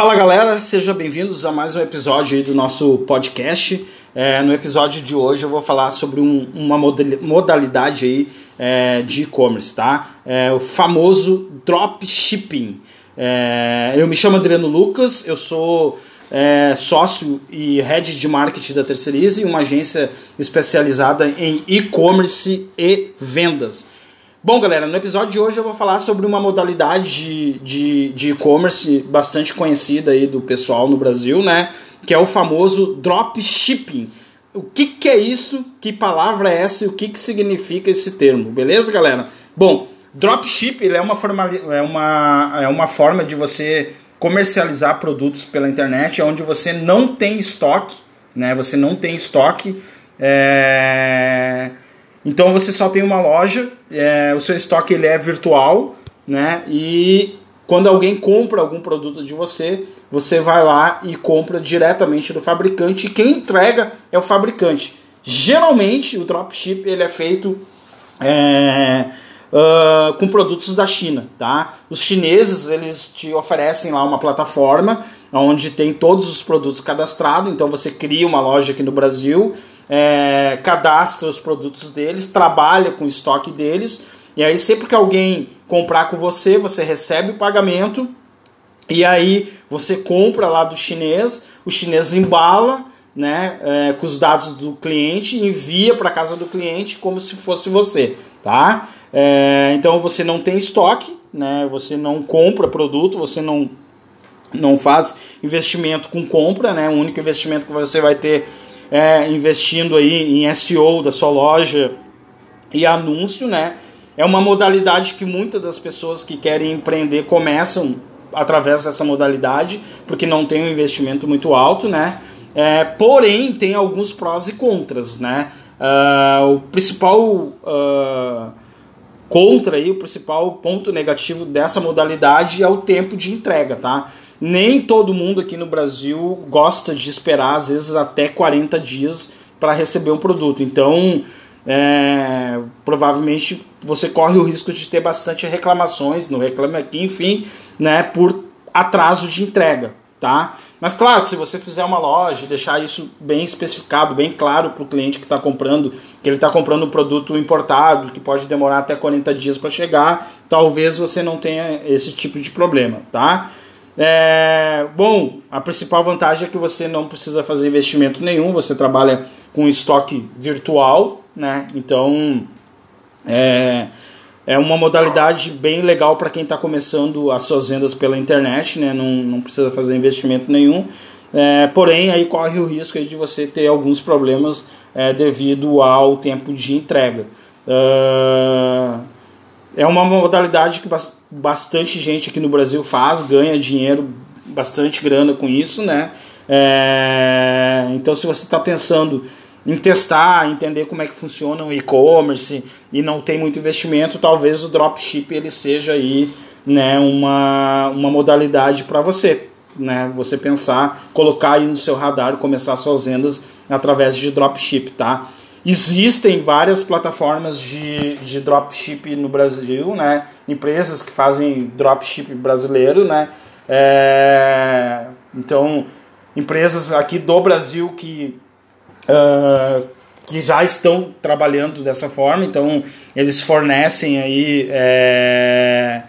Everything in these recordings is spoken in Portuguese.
Fala galera, sejam bem-vindos a mais um episódio do nosso podcast. É, no episódio de hoje eu vou falar sobre um, uma modalidade aí, é, de e-commerce, tá? É, o famoso dropshipping. É, eu me chamo Adriano Lucas, eu sou é, sócio e head de marketing da Terceirize, uma agência especializada em e-commerce e vendas. Bom, galera, no episódio de hoje eu vou falar sobre uma modalidade de e-commerce bastante conhecida aí do pessoal no Brasil, né? Que é o famoso dropshipping. O que, que é isso? Que palavra é essa e o que, que significa esse termo? Beleza, galera? Bom, dropship é uma, forma, é, uma, é uma forma de você comercializar produtos pela internet onde você não tem estoque, né? Você não tem estoque. É então você só tem uma loja, é, o seu estoque ele é virtual, né? E quando alguém compra algum produto de você, você vai lá e compra diretamente do fabricante e quem entrega é o fabricante. Geralmente o dropship ele é feito é, uh, com produtos da China, tá? Os chineses eles te oferecem lá uma plataforma onde tem todos os produtos cadastrados, então você cria uma loja aqui no Brasil é, cadastra os produtos deles, trabalha com o estoque deles, e aí sempre que alguém comprar com você, você recebe o pagamento, e aí você compra lá do chinês, o chinês embala né, é, com os dados do cliente envia para casa do cliente como se fosse você, tá? É, então você não tem estoque, né? Você não compra produto, você não não faz investimento com compra, né? O único investimento que você vai ter é, investindo aí em SEO da sua loja e anúncio, né? É uma modalidade que muitas das pessoas que querem empreender começam através dessa modalidade, porque não tem um investimento muito alto, né? É, porém, tem alguns prós e contras, né? Uh, o principal uh, contra aí, o principal ponto negativo dessa modalidade é o tempo de entrega, tá? Nem todo mundo aqui no Brasil gosta de esperar, às vezes, até 40 dias para receber um produto. Então, é, provavelmente você corre o risco de ter bastante reclamações no Reclame Aqui, enfim, né, por atraso de entrega, tá? Mas claro, se você fizer uma loja, deixar isso bem especificado, bem claro para o cliente que está comprando, que ele está comprando um produto importado, que pode demorar até 40 dias para chegar, talvez você não tenha esse tipo de problema, tá? É, bom, a principal vantagem é que você não precisa fazer investimento nenhum, você trabalha com estoque virtual, né? Então é, é uma modalidade bem legal para quem está começando as suas vendas pela internet, né? Não, não precisa fazer investimento nenhum. É, porém, aí corre o risco de você ter alguns problemas é, devido ao tempo de entrega. Uh, é uma modalidade que bastante gente aqui no Brasil faz, ganha dinheiro, bastante grana com isso, né? É, então, se você está pensando em testar, entender como é que funciona o e-commerce e não tem muito investimento, talvez o dropship ele seja aí, né, uma, uma modalidade para você, né? Você pensar, colocar aí no seu radar, começar suas vendas através de dropship, tá? Existem várias plataformas de, de dropship no Brasil, né? Empresas que fazem dropship brasileiro, né? É, então, empresas aqui do Brasil que, uh, que já estão trabalhando dessa forma, então eles fornecem aí é,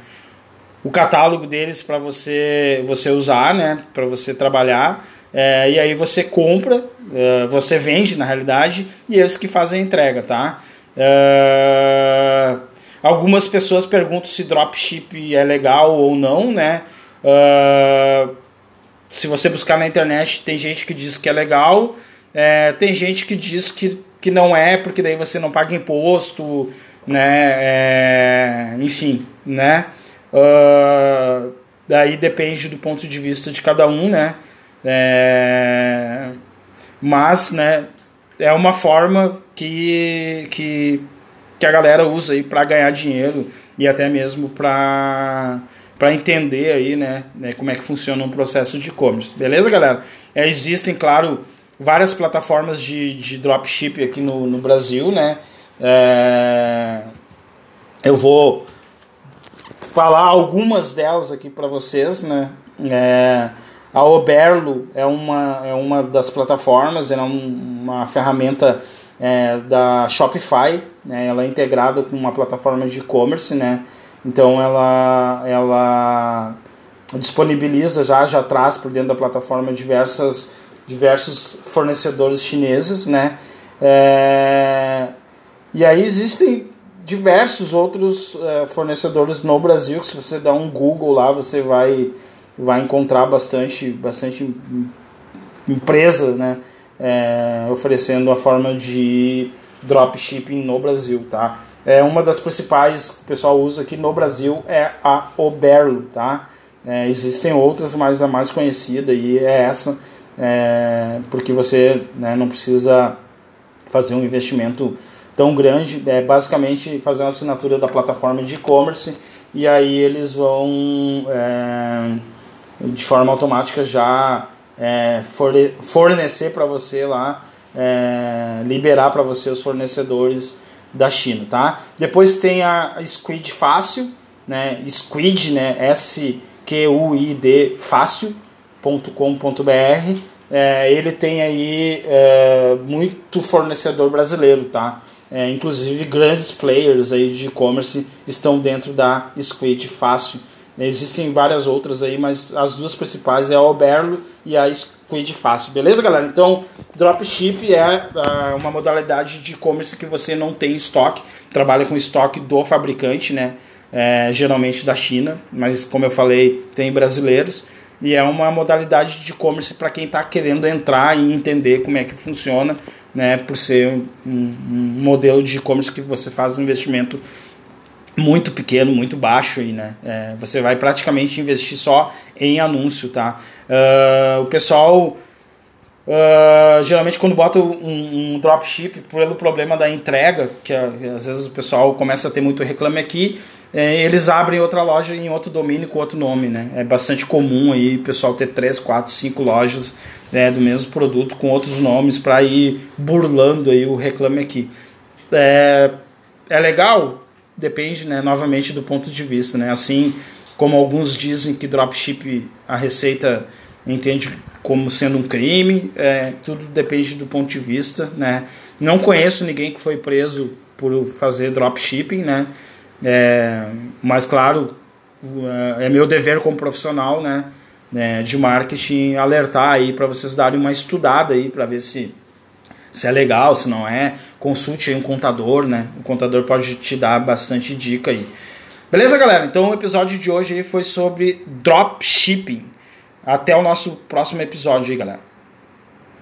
o catálogo deles para você, você usar, né? Para você trabalhar. É, e aí você compra, é, você vende na realidade, e eles que fazem a entrega, tá? É, algumas pessoas perguntam se dropship é legal ou não, né? É, se você buscar na internet, tem gente que diz que é legal, é, tem gente que diz que, que não é, porque daí você não paga imposto, né? É, enfim, né? Daí depende do ponto de vista de cada um, né? É, mas, né, é uma forma que, que, que a galera usa aí para ganhar dinheiro e até mesmo para para entender aí, né, né, como é que funciona um processo de e-commerce. Beleza, galera? É, existem, claro, várias plataformas de, de dropship aqui no, no Brasil, né? É, eu vou falar algumas delas aqui para vocês, né? É, A Oberlo é uma, é uma das plataformas, é uma ferramenta é, da Shopify, né? ela é integrada com uma plataforma de e-commerce, né? então ela, ela disponibiliza já, já traz por dentro da plataforma diversas, diversos fornecedores chineses, né? É, e aí existem diversos outros é, fornecedores no Brasil que se você dá um Google lá você vai vai encontrar bastante bastante empresa, né? É, oferecendo a forma de dropshipping no Brasil, tá? É uma das principais que o pessoal usa aqui no Brasil é a Oberlo, tá? É, existem outras, mas a mais conhecida e é essa, é, porque você né, não precisa fazer um investimento tão grande, é basicamente fazer uma assinatura da plataforma de e-commerce e aí eles vão é, de forma automática já é, fornecer para você lá, é, liberar para você os fornecedores da China, tá? Depois tem a Squid Fácil, né? Squid, né? S Q-U-I-D fácil.com.br. É, ele tem aí é, muito fornecedor brasileiro, tá? É, inclusive grandes players aí de e-commerce estão dentro da Squid Fácil. Existem várias outras aí, mas as duas principais é a Oberlo e a Squid Fácil. Beleza, galera? Então, dropship é, é uma modalidade de e-commerce que você não tem estoque, trabalha com estoque do fabricante, né? é, geralmente da China, mas como eu falei, tem brasileiros. E é uma modalidade de e-commerce para quem está querendo entrar e entender como é que funciona, né, por ser um, um modelo de e-commerce que você faz um investimento muito pequeno, muito baixo aí, né? É, você vai praticamente investir só em anúncio, tá? Uh, o pessoal uh, geralmente quando bota um, um dropship pelo problema da entrega, que às vezes o pessoal começa a ter muito reclame aqui, é, eles abrem outra loja em outro domínio com outro nome, né? É bastante comum aí o pessoal ter três, quatro, cinco lojas né, do mesmo produto com outros nomes para ir burlando aí o reclame aqui. É, é legal? Depende, né, novamente do ponto de vista, né? Assim como alguns dizem que dropship a receita entende como sendo um crime, é, tudo depende do ponto de vista, né? Não conheço ninguém que foi preso por fazer dropshipping, né? É, mas, claro, é meu dever como profissional né, né de marketing alertar aí para vocês darem uma estudada aí para ver se, se é legal, se não é. Consulte um contador, né? O contador pode te dar bastante dica aí. Beleza, galera? Então o episódio de hoje foi sobre dropshipping. Até o nosso próximo episódio aí, galera.